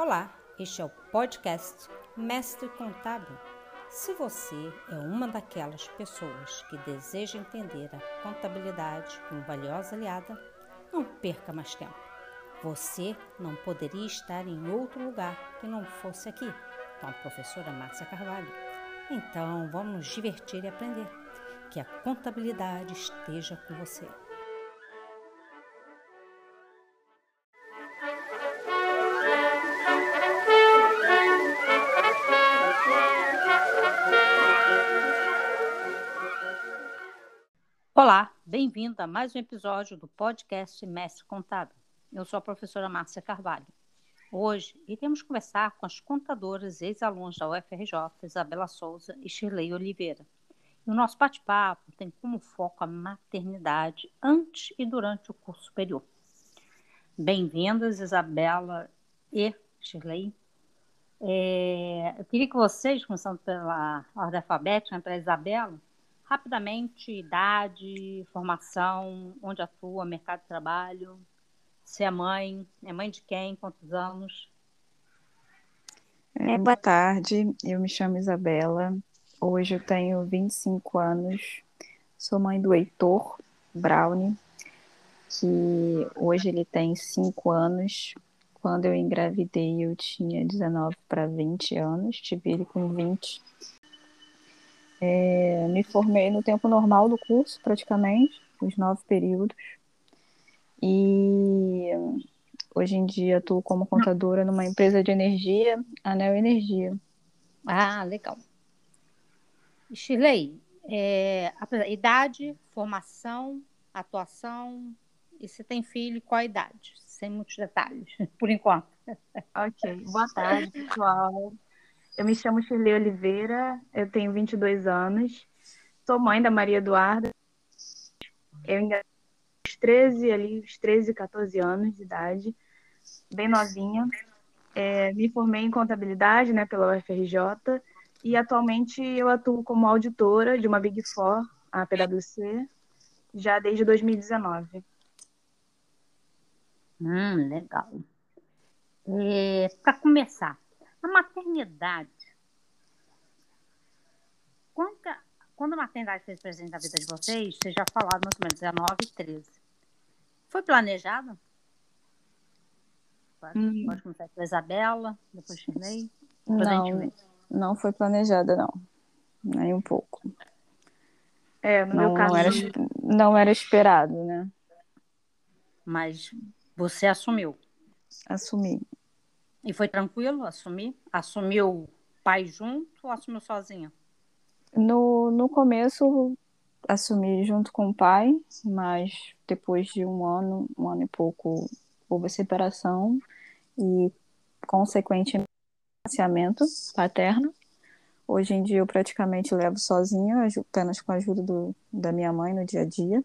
Olá, este é o podcast Mestre Contábil. Se você é uma daquelas pessoas que deseja entender a contabilidade como valiosa aliada, não perca mais tempo. Você não poderia estar em outro lugar que não fosse aqui, com a professora Márcia Carvalho. Então, vamos nos divertir e aprender. Que a contabilidade esteja com você. Bem-vindo a mais um episódio do podcast Mestre Contábil. Eu sou a professora Márcia Carvalho. Hoje iremos conversar com as contadoras e ex-alunos da UFRJ, Isabela Souza e Shirley Oliveira. E o nosso bate-papo tem como foco a maternidade antes e durante o curso superior. Bem-vindas, Isabela e Shirley. É, eu queria que vocês, começando pela ordem alfabética, né, pela Isabela, Rapidamente, idade, formação, onde atua, mercado de trabalho, se é mãe, é mãe de quem, quantos anos? É, boa tarde, eu me chamo Isabela, hoje eu tenho 25 anos, sou mãe do Heitor Brownie, que hoje ele tem 5 anos. Quando eu engravidei, eu tinha 19 para 20 anos, tive ele com 20 é, me formei no tempo normal do curso, praticamente, os nove períodos. E hoje em dia atuo como contadora numa empresa de energia, Anel Energia. Ah, legal. Shirley, é, idade, formação, atuação, e se tem filho, qual a idade? Sem muitos detalhes, por enquanto. Ok, boa tarde, pessoal. Eu me chamo Shirley Oliveira, eu tenho 22 anos, sou mãe da Maria Eduarda. Eu ainda os 13, ali, os 13, 14 anos de idade, bem novinha. É, me formei em contabilidade né, pela UFRJ e atualmente eu atuo como auditora de uma Big Four, a PwC, já desde 2019. Hum, legal. Para começar, a maternidade. Quando, quando a maternidade fez presente na vida de vocês, vocês já falaram mais ou menos 19 e 13. Foi planejado? Pode, hum. pode começar com a Isabela, depois Shirley. Não, não foi planejada, não. Nem um pouco. É, no não, meu caso. Não era, não era esperado, né? Mas você assumiu? Assumi. E foi tranquilo assumir? Assumiu pai junto ou assumiu sozinha? No, no começo, assumi junto com o pai, mas depois de um ano, um ano e pouco, houve separação e, consequentemente, financiamento paterno. Hoje em dia eu praticamente levo sozinha, apenas com a ajuda do, da minha mãe no dia a dia.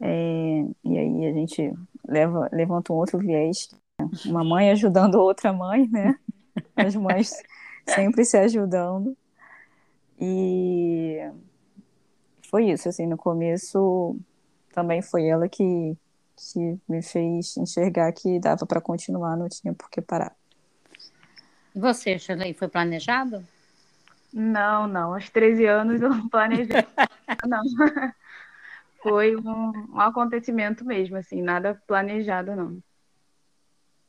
É, e aí a gente leva, levanta um outro viés uma mãe ajudando outra mãe, né? As mães sempre se ajudando. E foi isso, assim, no começo também foi ela que, que me fez enxergar que dava para continuar, não tinha por que parar. E você, Shirley, foi planejado? Não, não, aos 13 anos eu não planejei. não. Foi um, um acontecimento mesmo, assim, nada planejado, não.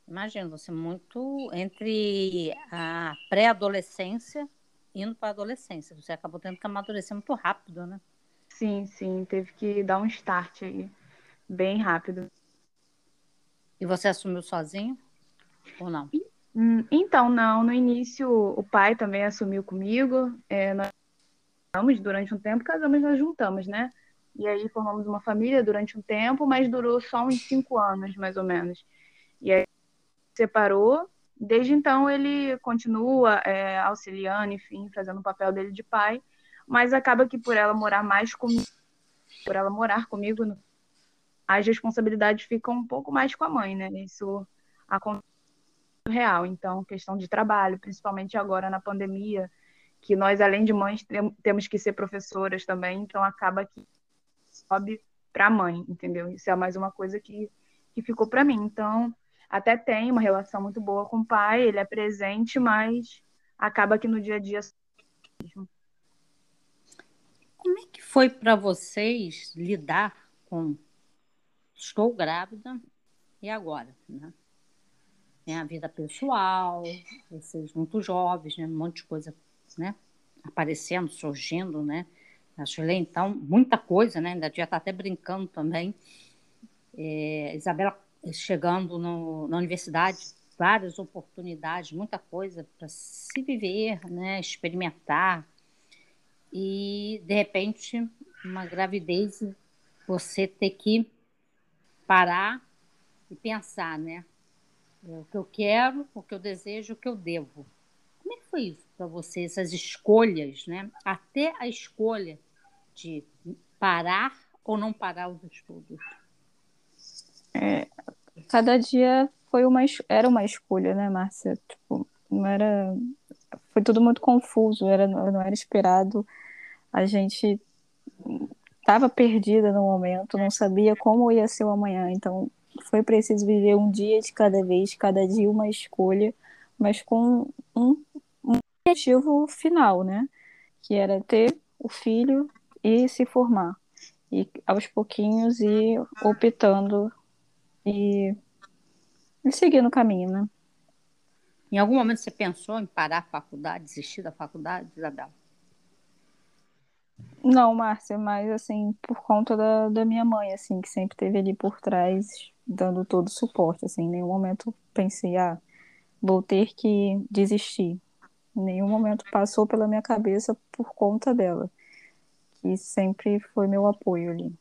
Imagino, você muito entre a pré-adolescência indo para a adolescência. Você acabou tendo que amadurecer muito rápido, né? Sim, sim, teve que dar um start aí, bem rápido. E você assumiu sozinho ou não? Hum, então, não. No início, o pai também assumiu comigo. É, nós casamos durante um tempo, casamos, nós juntamos, né? E aí formamos uma família durante um tempo, mas durou só uns cinco anos, mais ou menos. E aí separou. Desde então ele continua é, auxiliando, enfim, fazendo o papel dele de pai, mas acaba que por ela morar mais comigo, por ela morar comigo, as responsabilidades ficam um pouco mais com a mãe, né? Isso acontece real. Então, questão de trabalho, principalmente agora na pandemia, que nós, além de mães, temos que ser professoras também, então acaba que sobe para a mãe, entendeu? Isso é mais uma coisa que, que ficou para mim. Então, até tem uma relação muito boa com o pai, ele é presente, mas acaba que no dia a dia. Como é que foi para vocês lidar com estou grávida e agora, né? Tem a vida pessoal, vocês muito jovens, né? Um monte de coisa, né? Aparecendo, surgindo, né? Acho que então muita coisa, né? Ainda já está até brincando também. É, Isabela chegando no, na universidade, várias oportunidades, muita coisa para se viver, né? Experimentar e de repente uma gravidez você ter que parar e pensar, né? É o que eu quero, o que eu desejo, o que eu devo. Como é que foi isso para você, essas escolhas, né? Até a escolha de parar ou não parar os estudos? É, cada dia foi uma era uma escolha, né, Márcia? Tipo, não era foi tudo muito confuso, era não era esperado. A gente estava perdida no momento, não sabia como ia ser o amanhã, então foi preciso viver um dia de cada vez, cada dia uma escolha, mas com um, um objetivo final, né? Que era ter o filho e se formar. E aos pouquinhos ir optando e, e seguir no caminho, né? Em algum momento você pensou em parar a faculdade, desistir da faculdade, Isabela? Não, Márcia, mas assim, por conta da, da minha mãe, assim, que sempre esteve ali por trás, dando todo o suporte, assim, em nenhum momento pensei, ah, vou ter que desistir. Em nenhum momento passou pela minha cabeça por conta dela, que sempre foi meu apoio ali,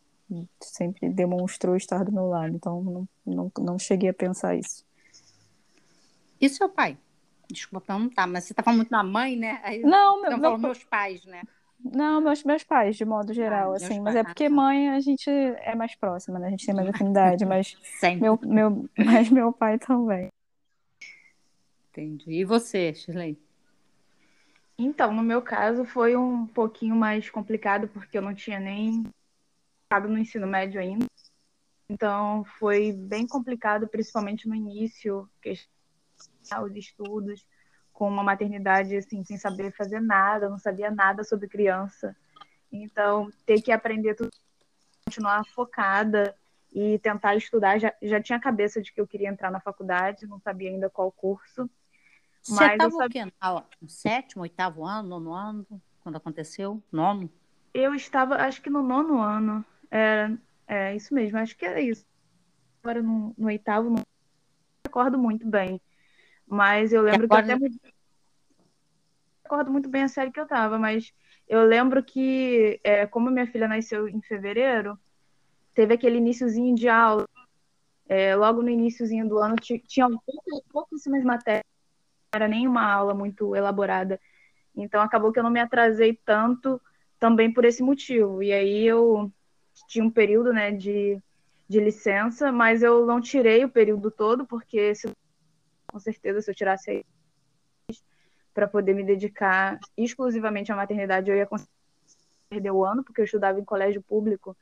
sempre demonstrou estar do meu lado, então não, não, não cheguei a pensar isso. E seu pai? Desculpa não tá, mas você tá falando muito na mãe, né? Aí, não, meu, então, meu... meus pais, né? Não, meus, meus pais, de modo geral, ah, assim. Mas é porque mãe a gente é mais próxima, né? A gente tem mais afinidade, mas meu, meu, mas meu pai também. Entendi. E você, Shirley? Então, no meu caso, foi um pouquinho mais complicado, porque eu não tinha nem no ensino médio ainda. Então, foi bem complicado, principalmente no início, os estudos com uma maternidade assim sem saber fazer nada, não sabia nada sobre criança. Então, ter que aprender tudo, continuar focada e tentar estudar. Já, já tinha a cabeça de que eu queria entrar na faculdade, não sabia ainda qual curso. Você estava sabia... o quê? No sétimo, oitavo ano, nono ano, quando aconteceu? Nono? Eu estava, acho que no nono ano. É, é isso mesmo, acho que era isso. Agora no, no oitavo, não recordo muito bem. Mas eu lembro agora... que até não recordo muito bem a série que eu tava, mas eu lembro que, é, como minha filha nasceu em fevereiro, teve aquele iníciozinho de aula. É, logo no iníciozinho do ano tinha pouquíssimas matérias, não era nenhuma aula muito elaborada. Então acabou que eu não me atrasei tanto também por esse motivo. E aí eu tinha um período né, de, de licença, mas eu não tirei o período todo, porque se com certeza, se eu tirasse aí para poder me dedicar exclusivamente à maternidade, eu ia perder o ano, porque eu estudava em colégio público.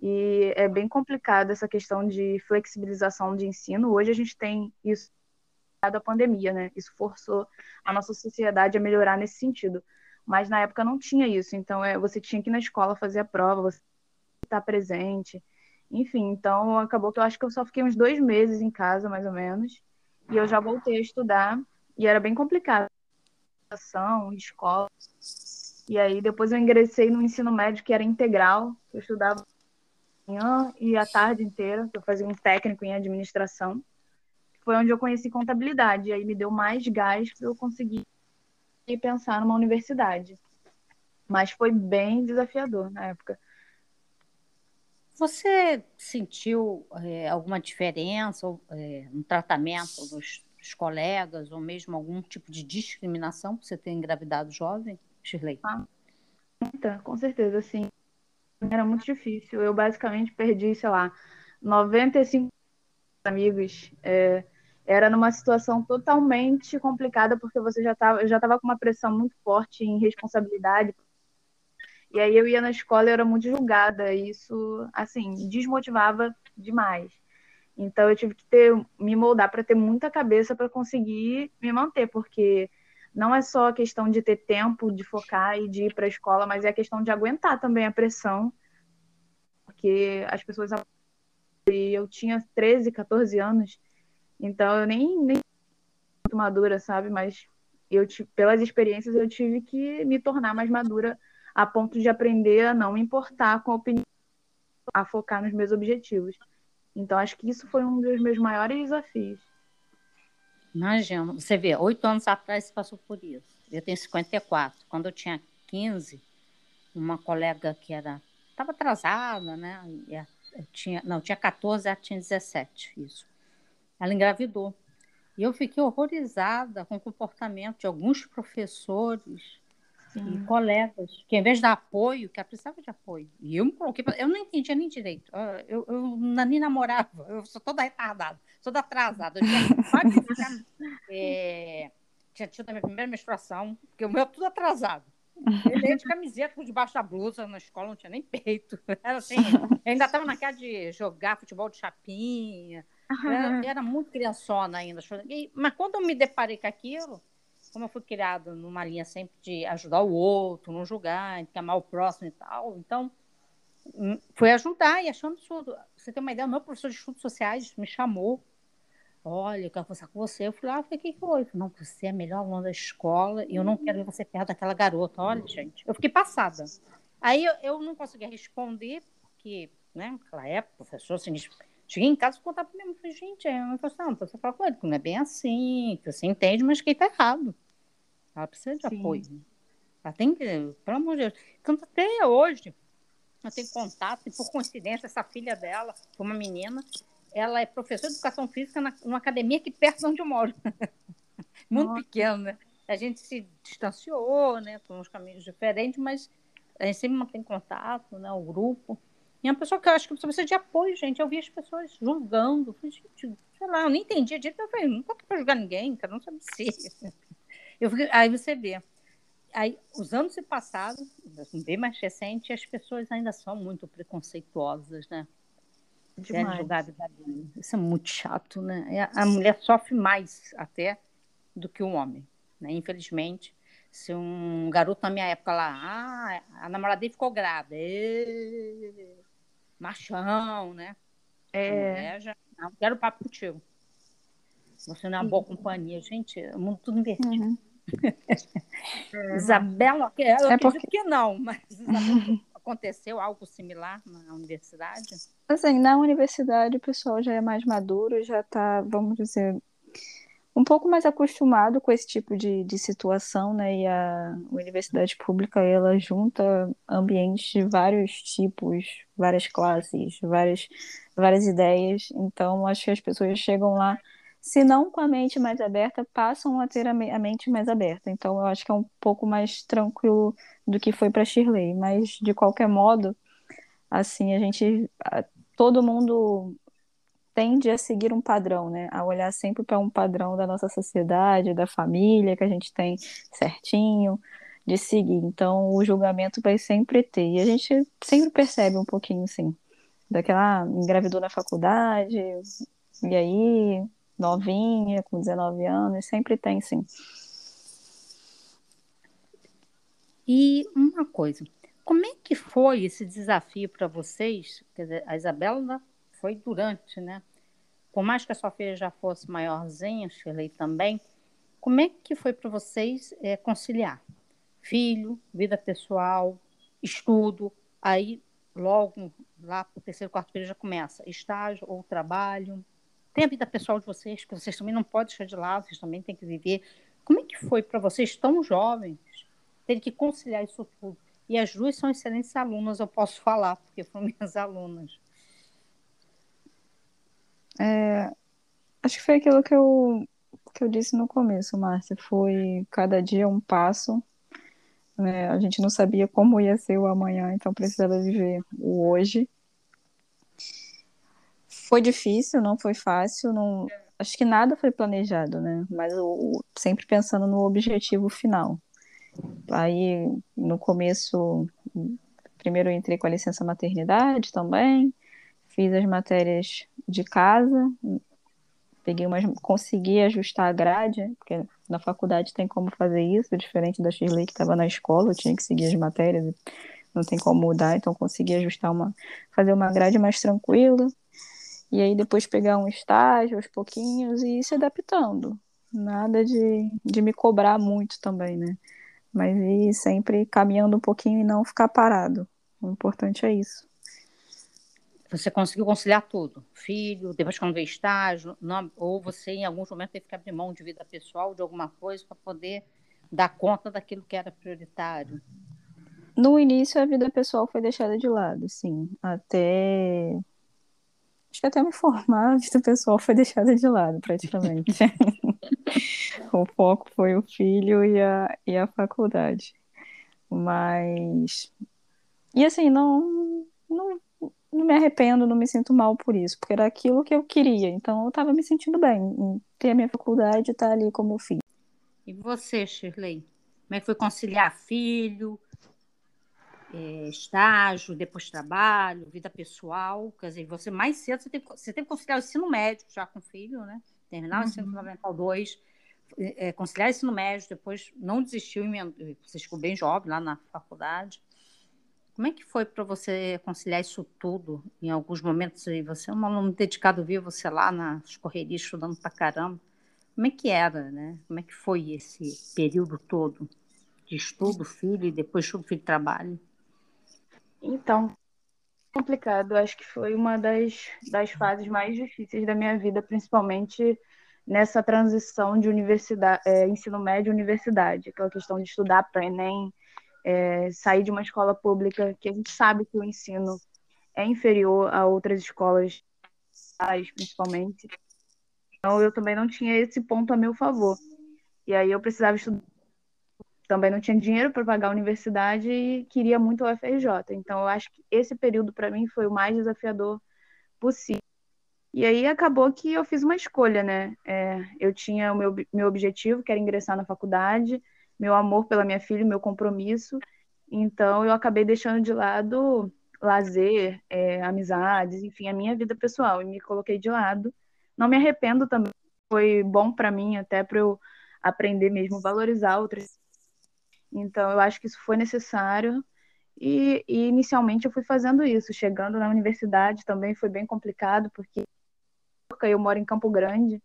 E é bem complicado essa questão de flexibilização de ensino. Hoje a gente tem isso da pandemia, né? Isso forçou a nossa sociedade a melhorar nesse sentido. Mas na época não tinha isso. Então é, você tinha que ir na escola fazer a prova, você estar presente. Enfim, então acabou que eu acho que eu só fiquei uns dois meses em casa, mais ou menos. E eu já voltei a estudar e era bem complicado. Escola. E aí depois eu ingressei no ensino médio que era integral. Eu estudava manhã e a tarde inteira. Eu fazia um técnico em administração. Foi onde eu conheci contabilidade. E aí me deu mais gás para eu conseguir pensar numa universidade. Mas foi bem desafiador na época. Você sentiu é, alguma diferença é, no tratamento dos, dos, colegas ou mesmo algum tipo de discriminação por você ter engravidado jovem, Shirley? Ah, muita, com certeza, sim. Era muito difícil. Eu basicamente perdi, sei lá, 95 amigos. É, era numa situação totalmente complicada porque você já estava, já estava com uma pressão muito forte em responsabilidade e aí eu ia na escola e era muito julgada, e isso, assim, desmotivava demais. Então eu tive que ter me moldar para ter muita cabeça para conseguir me manter, porque não é só a questão de ter tempo de focar e de ir para a escola, mas é a questão de aguentar também a pressão, porque as pessoas e eu tinha 13, 14 anos, então eu nem nem muito madura, sabe, mas eu pelas experiências eu tive que me tornar mais madura a ponto de aprender a não me importar com a opinião, a focar nos meus objetivos. Então acho que isso foi um dos meus maiores desafios. Imagina, você vê, oito anos atrás você passou por isso. Eu tenho 54. Quando eu tinha 15, uma colega que era estava atrasada, né? Eu tinha, não, tinha 14, ela tinha 17, isso. Ela engravidou. E eu fiquei horrorizada com o comportamento de alguns professores Sim. e colegas, que em vez de dar apoio, que ela precisava de apoio. E eu me coloquei, eu não entendia nem direito. Ah, eu, eu, nem namorava, eu sou toda retardada, toda atrasada. Eu tinha, é, tinha tido a minha primeira menstruação, porque o meu é tudo atrasado. Eu ia de camiseta por debaixo da blusa na escola, não tinha nem peito. Era assim, eu ainda estava naquela de jogar futebol de chapinha. Era, era muito criançona ainda. Mas quando eu me deparei com aquilo, como eu fui criada numa linha sempre de ajudar o outro, não julgar, amar o próximo e tal, então hum, foi ajudar e achando absurdo. Você tem uma ideia, o meu professor de estudos sociais me chamou. Olha, eu quero conversar com você. Eu falei, ah, o que, foi? Falei, não, você é a melhor aluna da escola e eu não quero ver você perto daquela garota. Olha, gente, eu fiquei passada. Aí eu, eu não conseguia responder, porque, né, naquela época, o professor assim, Cheguei em casa e contava para minha mãe. Falei, gente, é uma questão, você fala com ele, que não é bem assim, que você entende, mas que ele está errado. Ela precisa de Sim. apoio. Ela tem que, pelo amor de Deus. Tanto até hoje, eu tenho contato, e por coincidência, essa filha dela, uma menina, ela é professora de educação física na, numa academia aqui perto de onde eu moro. Muito Nossa. pequena, né? A gente se distanciou, né, com uns caminhos diferentes, mas a gente sempre mantém contato, né, o grupo. E é uma pessoa que eu acho que precisa de apoio, gente. Eu vi as pessoas julgando. Eu falei, gente, sei lá, eu nem entendia direito. Eu falei, não tô aqui pra julgar ninguém, cara, não sabe se. Eu aí você vê. Aí, os anos se passaram, bem mais recente, as pessoas ainda são muito preconceituosas, né? Demais. Julgar a Isso é muito chato, né? A mulher sofre mais até do que o homem, né? Infelizmente, se um garoto na minha época lá, ah, a namorada dele ficou grávida, machão, né? É. já, não quero papo contigo. Você não é uma boa companhia. Gente, o mundo tudo invertido. Uhum. É, Isabela, eu é porque... que não, mas aconteceu algo similar na universidade? Assim, na universidade o pessoal já é mais maduro, já está, vamos dizer, um pouco mais acostumado com esse tipo de, de situação, né? E a universidade pública, ela junta ambientes de vários tipos, várias classes, várias, várias ideias. Então, acho que as pessoas chegam lá, se não com a mente mais aberta, passam a ter a, me a mente mais aberta. Então, eu acho que é um pouco mais tranquilo do que foi para Shirley. Mas, de qualquer modo, assim, a gente... Todo mundo tende a seguir um padrão, né? A olhar sempre para um padrão da nossa sociedade, da família que a gente tem certinho de seguir. Então, o julgamento vai sempre ter. E a gente sempre percebe um pouquinho, assim, daquela ah, engravidou na faculdade, e aí, novinha, com 19 anos, sempre tem, sim. E uma coisa, como é que foi esse desafio para vocês? Quer dizer, a Isabela foi durante, né? Por mais que a sua filha já fosse maiorzinha, Shirley também, como é que foi para vocês é, conciliar filho, vida pessoal, estudo, aí logo lá para o terceiro, quarto período já começa estágio ou trabalho. Tem a vida pessoal de vocês, que vocês também não podem deixar de lado, vocês também têm que viver. Como é que foi para vocês, tão jovens, terem que conciliar isso tudo? E as duas são excelentes alunas, eu posso falar, porque foram minhas alunas. É, acho que foi aquilo que eu, que eu disse no começo, Márcia. Foi cada dia um passo. Né? A gente não sabia como ia ser o amanhã, então precisava viver o hoje. Foi difícil, não foi fácil, não, acho que nada foi planejado, né? Mas o, sempre pensando no objetivo final. Aí, no começo, primeiro entrei com a licença maternidade também, fiz as matérias de casa, peguei umas, consegui ajustar a grade, porque na faculdade tem como fazer isso, diferente da Shirley que estava na escola, eu tinha que seguir as matérias, não tem como mudar, então consegui ajustar uma, fazer uma grade mais tranquila, e aí depois pegar um estágio aos pouquinhos e ir se adaptando. Nada de, de me cobrar muito também, né? Mas ir sempre caminhando um pouquinho e não ficar parado. O importante é isso. Você conseguiu conciliar tudo? Filho, depois quando veio estágio, não, ou você em alguns momentos teve que abrir mão de vida pessoal, de alguma coisa, para poder dar conta daquilo que era prioritário? No início, a vida pessoal foi deixada de lado, sim. Até. Acho que até me formar, a vida pessoal foi deixada de lado, praticamente. o foco foi o filho e a, e a faculdade. Mas. E assim, não, não não me arrependo, não me sinto mal por isso, porque era aquilo que eu queria. Então eu estava me sentindo bem em ter a minha faculdade e estar tá ali como filho. E você, Shirley? Como é que foi conciliar filho, é, estágio, depois trabalho, vida pessoal? Quer dizer, você mais cedo, você teve, você teve que conciliar o ensino médio já com filho, né? Terminar uhum. o ensino fundamental 2, é, conciliar o ensino médio, depois não desistiu, você ficou bem jovem lá na faculdade. Como é que foi para você conciliar isso tudo? Em alguns momentos você é um aluno dedicado, viu você lá nas correrias estudando para caramba. Como é que era, né? Como é que foi esse período todo de estudo, filho, e depois estudo, filho, trabalho? Então, complicado. Acho que foi uma das, das fases mais difíceis da minha vida, principalmente nessa transição de universidade, é, ensino médio universidade, aquela questão de estudar para Enem, é, sair de uma escola pública que a gente sabe que o ensino é inferior a outras escolas, principalmente. Então, eu também não tinha esse ponto a meu favor. E aí eu precisava estudar. Também não tinha dinheiro para pagar a universidade e queria muito o FRJ. Então, eu acho que esse período para mim foi o mais desafiador possível. E aí acabou que eu fiz uma escolha, né? É, eu tinha o meu, meu objetivo, que era ingressar na faculdade, meu amor pela minha filha, meu compromisso. Então, eu acabei deixando de lado lazer, é, amizades, enfim, a minha vida pessoal e me coloquei de lado. Não me arrependo também, foi bom para mim até para eu aprender mesmo valorizar outras. Então, eu acho que isso foi necessário e, e, inicialmente eu fui fazendo isso. Chegando na universidade também foi bem complicado porque eu moro em Campo Grande,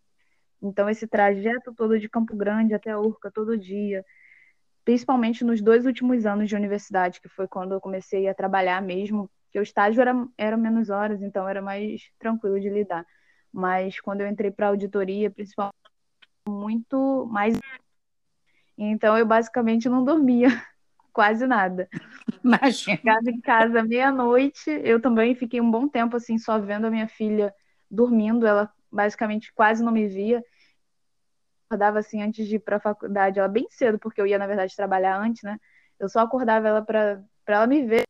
então esse trajeto todo de Campo Grande até Urca todo dia principalmente nos dois últimos anos de universidade, que foi quando eu comecei a trabalhar mesmo, que o estágio era, era menos horas, então era mais tranquilo de lidar. Mas quando eu entrei para auditoria, principalmente, muito mais. Então eu basicamente não dormia quase nada. Imagina. Chegava em casa meia-noite, eu também fiquei um bom tempo assim, só vendo a minha filha dormindo, ela basicamente quase não me via acordava assim antes de ir para a faculdade, ela bem cedo, porque eu ia, na verdade, trabalhar antes, né? Eu só acordava ela para ela me ver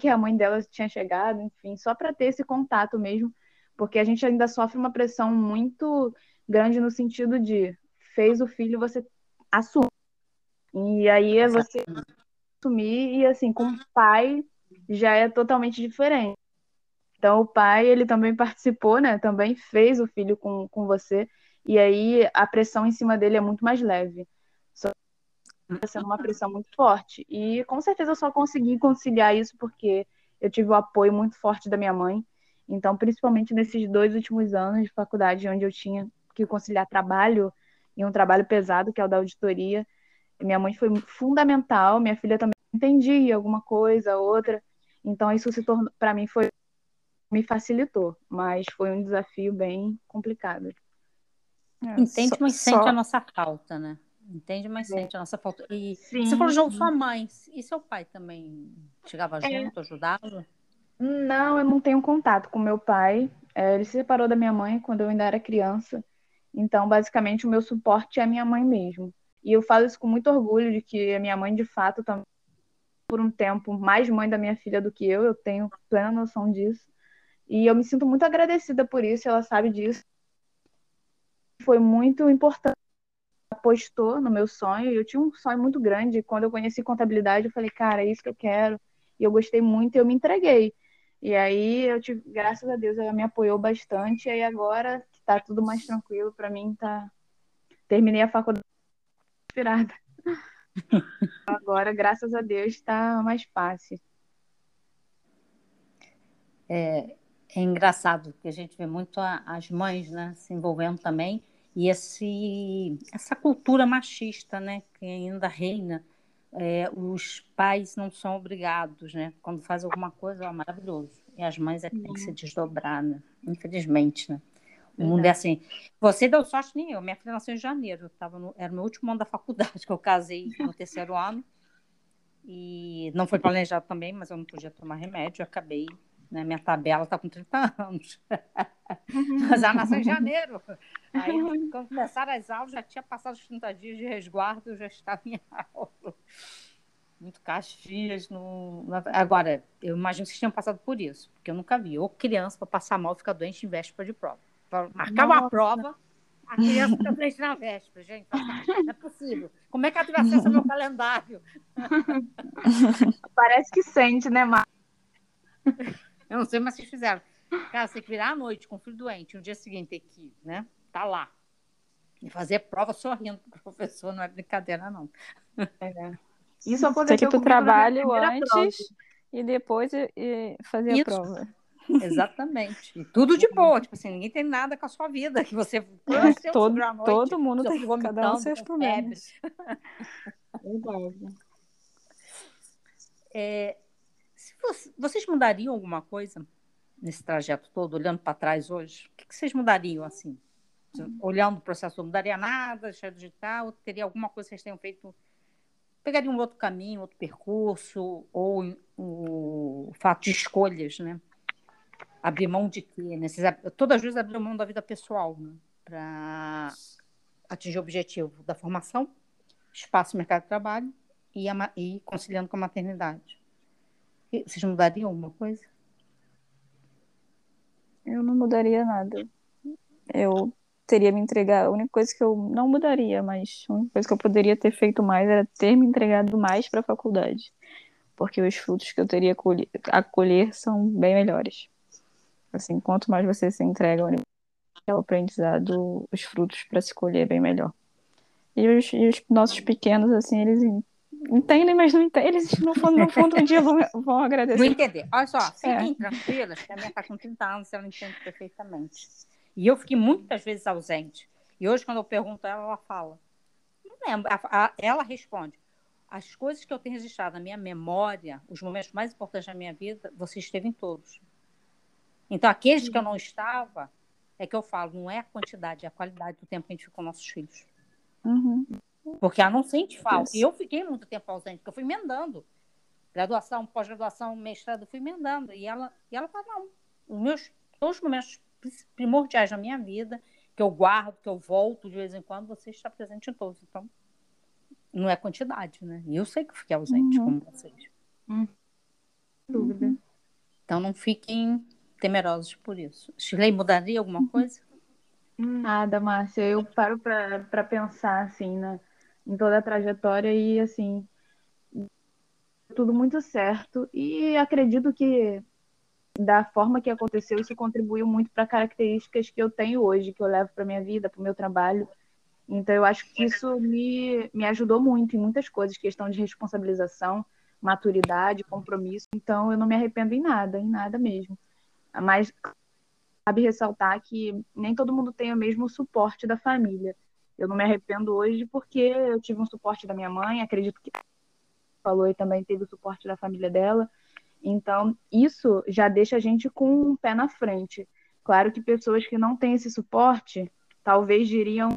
que a mãe dela tinha chegado, enfim, só para ter esse contato mesmo, porque a gente ainda sofre uma pressão muito grande no sentido de fez o filho, você assume. E aí é você assumir, e assim, com o pai já é totalmente diferente. Então, o pai, ele também participou, né? Também fez o filho com, com você e aí a pressão em cima dele é muito mais leve. Só está sendo uma pressão muito forte. E com certeza eu só consegui conciliar isso porque eu tive o apoio muito forte da minha mãe. Então, principalmente nesses dois últimos anos de faculdade, onde eu tinha que conciliar trabalho e um trabalho pesado, que é o da auditoria, minha mãe foi fundamental, minha filha também entendia alguma coisa, outra. Então, isso se tornou, para mim, foi me facilitou, mas foi um desafio bem complicado. É, Entende, só, mas sente só... a nossa falta, né? Entende, mas é. sente a nossa falta. E sim, você falou, João, sua mãe e seu pai também chegava é. junto, ajudava? Não, eu não tenho contato com meu pai. É, ele se separou da minha mãe quando eu ainda era criança. Então, basicamente, o meu suporte é a minha mãe mesmo. E eu falo isso com muito orgulho de que a minha mãe, de fato, também por um tempo mais mãe da minha filha do que eu. Eu tenho plena noção disso. E eu me sinto muito agradecida por isso. Ela sabe disso foi muito importante. Apostou no meu sonho. Eu tinha um sonho muito grande. Quando eu conheci contabilidade, eu falei, cara, é isso que eu quero. E eu gostei muito e eu me entreguei. E aí eu tive, graças a Deus, ela me apoiou bastante. E aí agora tá tudo mais tranquilo para mim, tá. Terminei a faculdade inspirada. agora, graças a Deus, está mais fácil. É, é engraçado que a gente vê muito a, as mães, né, se envolvendo também e esse essa cultura machista, né, que ainda reina. É, os pais não são obrigados, né? Quando faz alguma coisa, é maravilhoso. E as mães é que tem que se desdobrar, né? Infelizmente, né? O mundo é assim. Você deu sorte nem eu. Minha filha nasceu em janeiro. Eu tava no, era o meu último ano da faculdade, que eu casei no terceiro ano. E não foi planejado também, mas eu não podia tomar remédio. Eu acabei né? Minha tabela está com 30 anos. Mas ela nasceu em janeiro. Aí, quando começaram as aulas, já tinha passado os 30 dias de resguardo, já estava em aula. Muito Caxias. No... Agora, eu imagino que vocês tenham passado por isso, porque eu nunca vi. Ou criança para passar mal fica doente em véspera de prova. Para marcar uma prova, a criança fica doente na véspera, gente. Não é possível. Como é que ela teve acesso ao meu calendário? Parece que sente, né, Marcos? Eu não sei, mas vocês fizeram. Cara, você tem que virar à noite com o filho doente, no dia seguinte ter que, né? Tá lá. E fazer prova sorrindo pro professor, não é brincadeira, não. É. Isso aconteceu que tu trabalho antes prova. e depois e fazer Isso. a prova. Exatamente. E tudo de boa, tipo assim, ninguém tem nada com a sua vida, que você é, todo, noite, todo mundo tem cada um seus problemas. Verdade. É, vocês mudariam alguma coisa nesse trajeto todo, olhando para trás hoje? O que vocês mudariam assim? Olhando o processo, não mudaria nada, deixar digital? Teria alguma coisa que vocês tenham feito? Pegaria um outro caminho, outro percurso, ou o fato de escolhas, né? Abrir mão de quê? Né? todas as vezes abrir mão da vida pessoal, né? Para atingir o objetivo da formação, espaço mercado de trabalho e, e conciliando com a maternidade. Vocês mudariam alguma coisa? Eu não mudaria nada. Eu teria me entregar. A única coisa que eu não mudaria, mas a única coisa que eu poderia ter feito mais era ter me entregado mais para a faculdade. Porque os frutos que eu teria a colher são bem melhores. Assim, quanto mais você se entrega ao aprendizado, os frutos para se colher é bem melhor. E os, e os nossos pequenos, assim, eles entendem, mas não entendem. Eles, no fundo, no fundo um dia vão, vão agradecer. Vou entender. Olha só, fiquem é. tranquilas, que a minha está com 30 anos, ela entende perfeitamente. E eu fiquei muitas vezes ausente. E hoje, quando eu pergunto a ela, ela fala. Não lembro. Ela responde. As coisas que eu tenho registrado na minha memória, os momentos mais importantes da minha vida, você esteve em todos. Então, aqueles que eu não estava, é que eu falo, não é a quantidade, é a qualidade do tempo que a gente ficou com nossos filhos. Uhum. Porque ela não sente falta. E eu fiquei muito tempo ausente, porque eu fui emendando. Graduação, pós-graduação, mestrado, fui emendando. E ela, e ela fala, não, os meus, todos os momentos primordiais da minha vida, que eu guardo, que eu volto de vez em quando, você está presente em todos. Então, não é quantidade, né? E eu sei que fiquei ausente, uhum. como vocês. Hum. Dúvida. Uhum. Então, não fiquem temerosos por isso. Shirley, mudaria alguma uhum. coisa? Nada, Márcia. Eu paro para pensar, assim, na em toda a trajetória e assim tudo muito certo e acredito que da forma que aconteceu isso contribuiu muito para características que eu tenho hoje que eu levo para minha vida para o meu trabalho então eu acho que isso me, me ajudou muito em muitas coisas questão de responsabilização maturidade compromisso então eu não me arrependo em nada em nada mesmo mas cabe ressaltar que nem todo mundo tem o mesmo suporte da família eu não me arrependo hoje porque eu tive um suporte da minha mãe, acredito que falou e também teve o suporte da família dela. Então, isso já deixa a gente com um pé na frente. Claro que pessoas que não têm esse suporte, talvez diriam,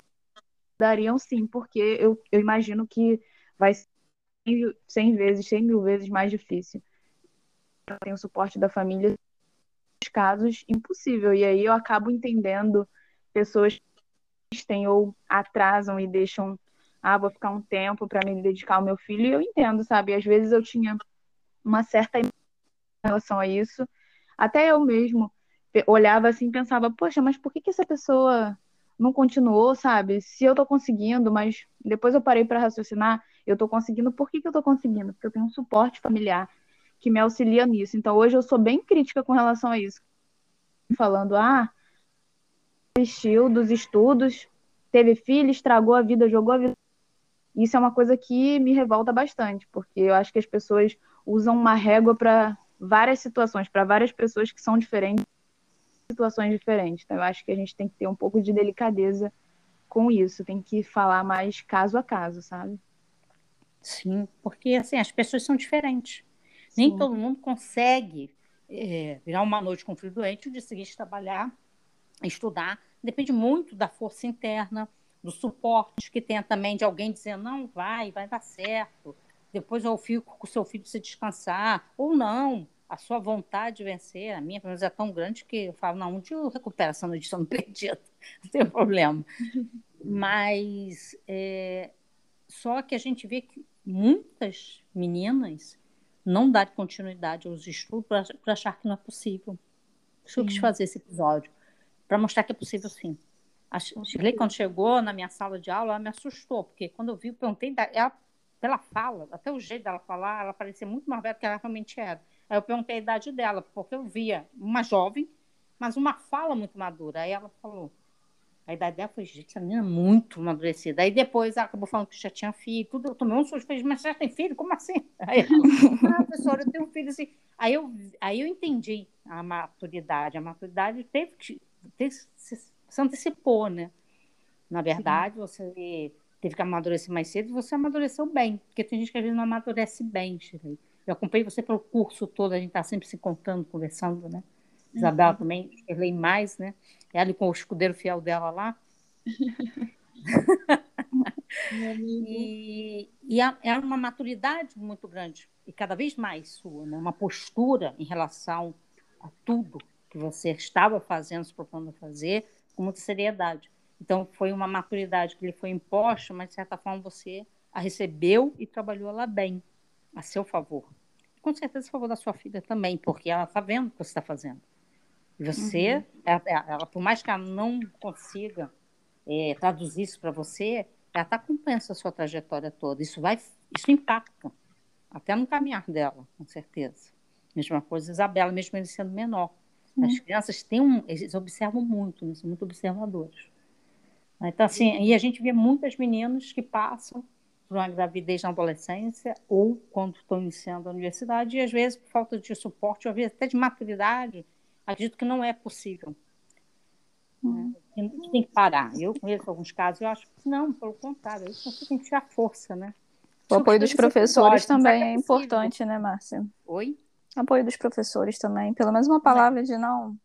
dariam sim, porque eu, eu imagino que vai ser 100 vezes, 100 mil vezes mais difícil. Tem o suporte da família, casos, impossível. E aí eu acabo entendendo pessoas desistem ou atrasam e deixam, ah, vou ficar um tempo para me dedicar ao meu filho, e eu entendo, sabe? Às vezes eu tinha uma certa em relação a isso. Até eu mesmo olhava assim e pensava, poxa, mas por que, que essa pessoa não continuou, sabe? Se eu tô conseguindo, mas depois eu parei para raciocinar, eu tô conseguindo, por que, que eu tô conseguindo? Porque eu tenho um suporte familiar. Que me auxilia nisso. Então, hoje eu sou bem crítica com relação a isso. Falando, ah, desistiu dos estudos, teve filho, estragou a vida, jogou a vida. Isso é uma coisa que me revolta bastante, porque eu acho que as pessoas usam uma régua para várias situações, para várias pessoas que são diferentes, situações diferentes. Então, eu acho que a gente tem que ter um pouco de delicadeza com isso, tem que falar mais caso a caso, sabe? Sim, porque assim, as pessoas são diferentes. Sim. Nem todo mundo consegue é, virar uma noite com o filho doente o dia seguinte trabalhar, estudar. Depende muito da força interna, do suporte que tenha também de alguém dizendo, não, vai, vai dar certo. Depois eu fico com o seu filho se descansar. Ou não, a sua vontade de vencer, a minha, pelo menos, é tão grande que eu falo, não, um dia eu recupero essa noite não perdido, não tem problema. Mas é, só que a gente vê que muitas meninas não dão continuidade aos estudos para achar que não é possível. Isso eu quis fazer esse episódio, para mostrar que é possível sim. A Shirley, quando chegou na minha sala de aula, ela me assustou, porque quando eu vi, eu perguntei, ela, pela fala, até o jeito dela falar, ela parecia muito mais velha do que ela realmente era. Aí eu perguntei a idade dela, porque eu via uma jovem, mas uma fala muito madura. Aí ela falou, a idade dela foi, gente, essa menina é muito amadurecida. Aí depois ela acabou falando que já tinha filho, tudo. Eu tomei um susto, falei, mas já tem filho? Como assim? Aí ela ah, professora, eu tenho um filho assim. Aí eu, aí eu entendi a maturidade. A maturidade teve que. Teve, se, se antecipou, né? Na verdade, Sim. você teve que amadurecer mais cedo e você amadureceu bem. Porque tem gente que às vezes não amadurece bem, Shirley. Eu acompanhei você pelo curso todo, a gente está sempre se contando, conversando, né? Isabela uhum. também, Shirley mais, né? Ela com o escudeiro fiel dela lá. e, e é uma maturidade muito grande, e cada vez mais sua, né? uma postura em relação a tudo que você estava fazendo, se propondo a fazer, com muita seriedade. Então, foi uma maturidade que lhe foi imposta, mas, de certa forma, você a recebeu e trabalhou ela bem, a seu favor. Com certeza, a favor da sua filha também, porque ela está vendo o que você está fazendo. Você, uhum. ela, ela, por mais que ela não consiga é, traduzir isso para você, ela está acompanhando a sua trajetória toda. Isso vai, isso impacta até no caminhar dela, com certeza. Mesma coisa, Isabela, mesmo ele sendo menor. Uhum. As crianças têm um, eles observam muito, né? são muito observadores. Então, assim, e a gente vê muitas meninas que passam por uma gravidez na adolescência ou quando estão iniciando a universidade, e às vezes por falta de suporte, ou às vezes até de maturidade, acredito que não é possível. Hum. Né? Que tem que parar. Eu conheço alguns casos, eu acho que não, pelo contrário, isso você tem que tirar força, né? O apoio dos professores também é, é importante, né, Márcia? Oi? Apoio dos professores também. Pelo menos uma palavra de não,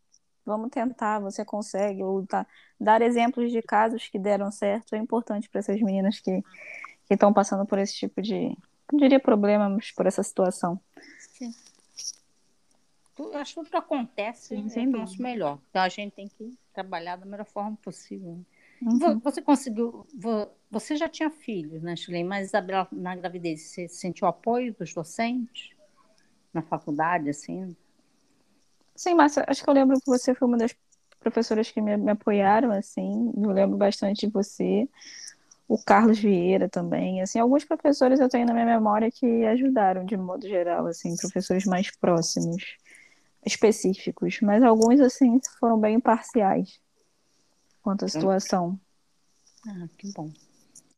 vamos tentar, você consegue. Ou tá, dar exemplos de casos que deram certo é importante para essas meninas que estão passando por esse tipo de, não diria problemas, por essa situação. Acho que tudo acontece Sim, sem nosso melhor. Então a gente tem que trabalhar da melhor forma possível. Uhum. Você conseguiu. Você já tinha filhos, né, Chile? Mas Isabela, na gravidez, você sentiu apoio dos docentes na faculdade, assim? Sim, Márcia, acho que eu lembro que você foi uma das professoras que me, me apoiaram, assim. Eu lembro bastante de você. O Carlos Vieira também, assim, alguns professores eu tenho na minha memória que ajudaram de modo geral, assim, professores mais próximos específicos, mas alguns, assim, foram bem imparciais quanto à situação. Ah, que bom.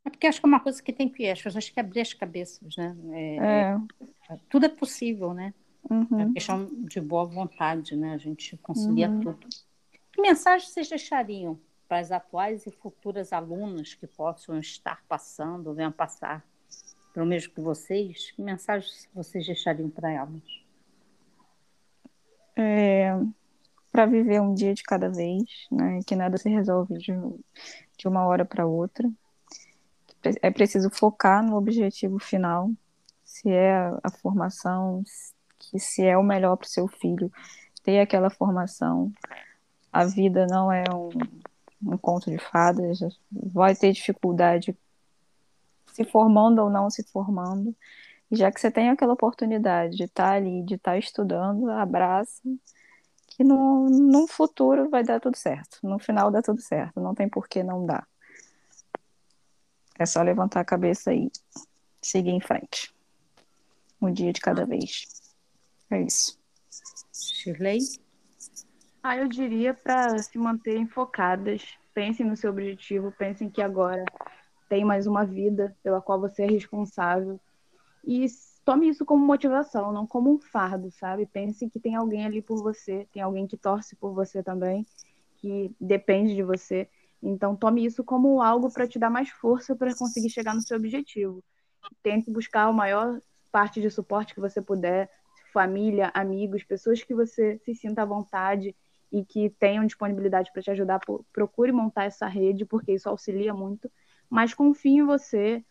É porque acho que é uma coisa que tem que as pessoas que abrir as cabeças, né? É, é. é tudo é possível, né? Uhum. É questão de boa vontade, né? A gente conseguia uhum. tudo. Que mensagem vocês deixariam para as atuais e futuras alunas que possam estar passando, venham passar pelo mesmo que vocês? Que mensagem vocês deixariam para elas? É, para viver um dia de cada vez, né? Que nada se resolve de, de uma hora para outra. É preciso focar no objetivo final, se é a, formação, que se é o melhor para o seu filho, ter aquela formação. A vida não é um, um conto de fadas, vai ter dificuldade se formando ou não se formando já que você tem aquela oportunidade de estar tá ali, de estar tá estudando, abraça, que no, no futuro vai dar tudo certo. No final dá tudo certo, não tem por que não dar. É só levantar a cabeça e seguir em frente. Um dia de cada vez. É isso. Shirley? Ah, eu diria para se manterem focadas. Pensem no seu objetivo, pensem que agora tem mais uma vida pela qual você é responsável. E tome isso como motivação, não como um fardo, sabe? Pense que tem alguém ali por você, tem alguém que torce por você também, que depende de você. Então, tome isso como algo para te dar mais força para conseguir chegar no seu objetivo. Tente buscar a maior parte de suporte que você puder, família, amigos, pessoas que você se sinta à vontade e que tenham disponibilidade para te ajudar. Procure montar essa rede, porque isso auxilia muito. Mas confie em você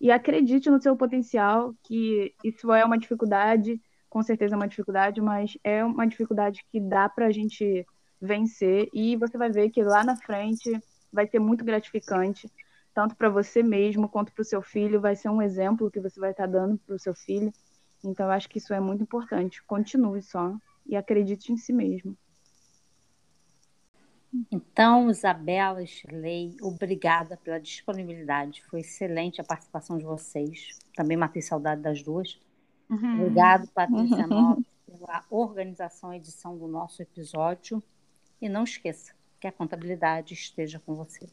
e acredite no seu potencial, que isso é uma dificuldade, com certeza é uma dificuldade, mas é uma dificuldade que dá para a gente vencer e você vai ver que lá na frente vai ser muito gratificante, tanto para você mesmo quanto para o seu filho, vai ser um exemplo que você vai estar tá dando para o seu filho. Então, eu acho que isso é muito importante. Continue só e acredite em si mesmo. Então, Isabela Shirley, obrigada pela disponibilidade. Foi excelente a participação de vocês. Também matei saudade das duas. Uhum. Obrigado, Patrícia uhum. pela organização e edição do nosso episódio. E não esqueça que a contabilidade esteja com você.